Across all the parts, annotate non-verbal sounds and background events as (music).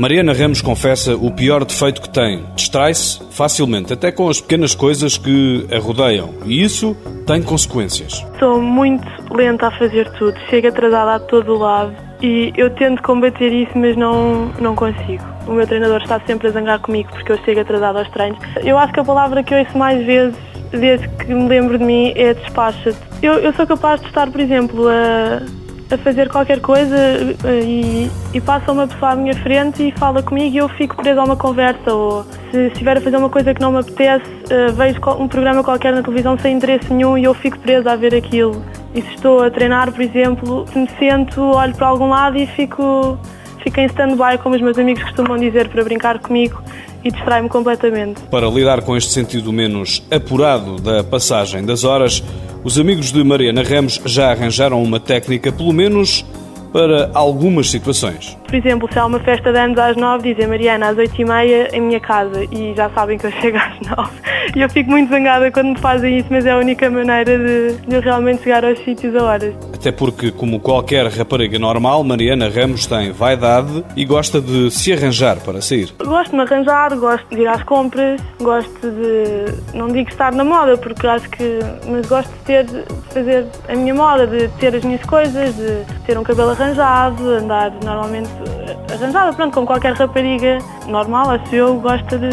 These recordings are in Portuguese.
Mariana Ramos confessa o pior defeito que tem. Distrai-se facilmente, até com as pequenas coisas que a rodeiam. E isso tem consequências. Sou muito lenta a fazer tudo. Chego atrasada a todo lado. E eu tento combater isso, mas não, não consigo. O meu treinador está sempre a zangar comigo porque eu chego atrasada aos treinos. Eu acho que a palavra que eu ouço mais vezes, desde que me lembro de mim, é despacha-te. Eu, eu sou capaz de estar, por exemplo, a a fazer qualquer coisa eh, e, e, passa uma pessoa à minha frente e fala comigo e eu fico presa a uma conversa ou se estiver a fazer uma coisa que não me apetece, uh, vejo um programa qualquer na televisão sem interesse nenhum e eu fico presa a ver aquilo. E se estou a treinar, por exemplo, se me sento, olho para algum lado e fico, fico em stand-by, como os meus amigos costumam dizer, para brincar comigo e distrai-me completamente. Para lidar com este sentido menos apurado da passagem das horas, os amigos de Mariana Ramos já arranjaram uma técnica, pelo menos para algumas situações. Por exemplo, se há uma festa de anos às nove, dizem Mariana às oito e meia em minha casa e já sabem que eu (laughs) chego às nove. E eu fico muito zangada quando me fazem isso, mas é a única maneira de, de eu realmente chegar aos sítios a horas. Até porque, como qualquer rapariga normal, Mariana Ramos tem vaidade e gosta de se arranjar para sair. Gosto de me arranjar, gosto de ir às compras, gosto de, não digo estar na moda, porque acho que, mas gosto de ter, de fazer a minha moda, de ter as minhas coisas, de ter um cabelo arranjado, andar normalmente arranjada, pronto, como qualquer rapariga normal, acho eu, gosta de,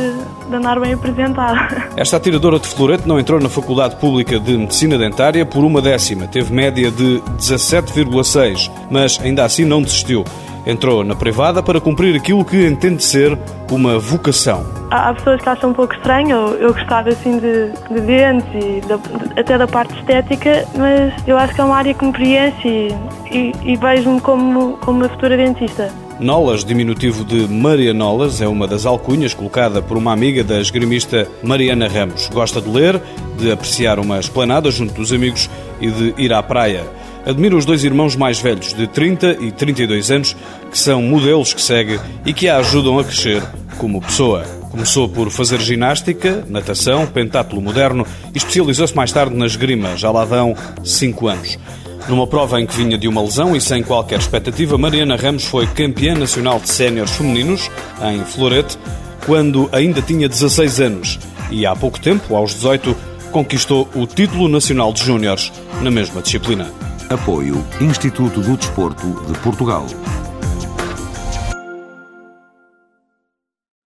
de andar bem apresentada. (laughs) Esta atiradora de florete não entrou na Faculdade Pública de Medicina Dentária por uma décima, teve média de 17,6, mas ainda assim não desistiu. Entrou na privada para cumprir aquilo que entende ser uma vocação. Há pessoas que acham um pouco estranho eu gostar assim de, de dentes e de, até da parte estética, mas eu acho que é uma área que me preenche e, e, e vejo-me como, como uma futura dentista. Nolas, diminutivo de Maria Nolas, é uma das alcunhas colocada por uma amiga da esgrimista Mariana Ramos. Gosta de ler, de apreciar uma esplanada junto dos amigos e de ir à praia admira os dois irmãos mais velhos, de 30 e 32 anos, que são modelos que segue e que a ajudam a crescer como pessoa. Começou por fazer ginástica, natação, pentátulo moderno e especializou-se mais tarde na esgrima, já lá dão 5 anos. Numa prova em que vinha de uma lesão e sem qualquer expectativa, Mariana Ramos foi campeã nacional de séniores femininos, em Florete, quando ainda tinha 16 anos e há pouco tempo, aos 18, conquistou o título nacional de júniores na mesma disciplina. Apoio Instituto do Desporto de Portugal.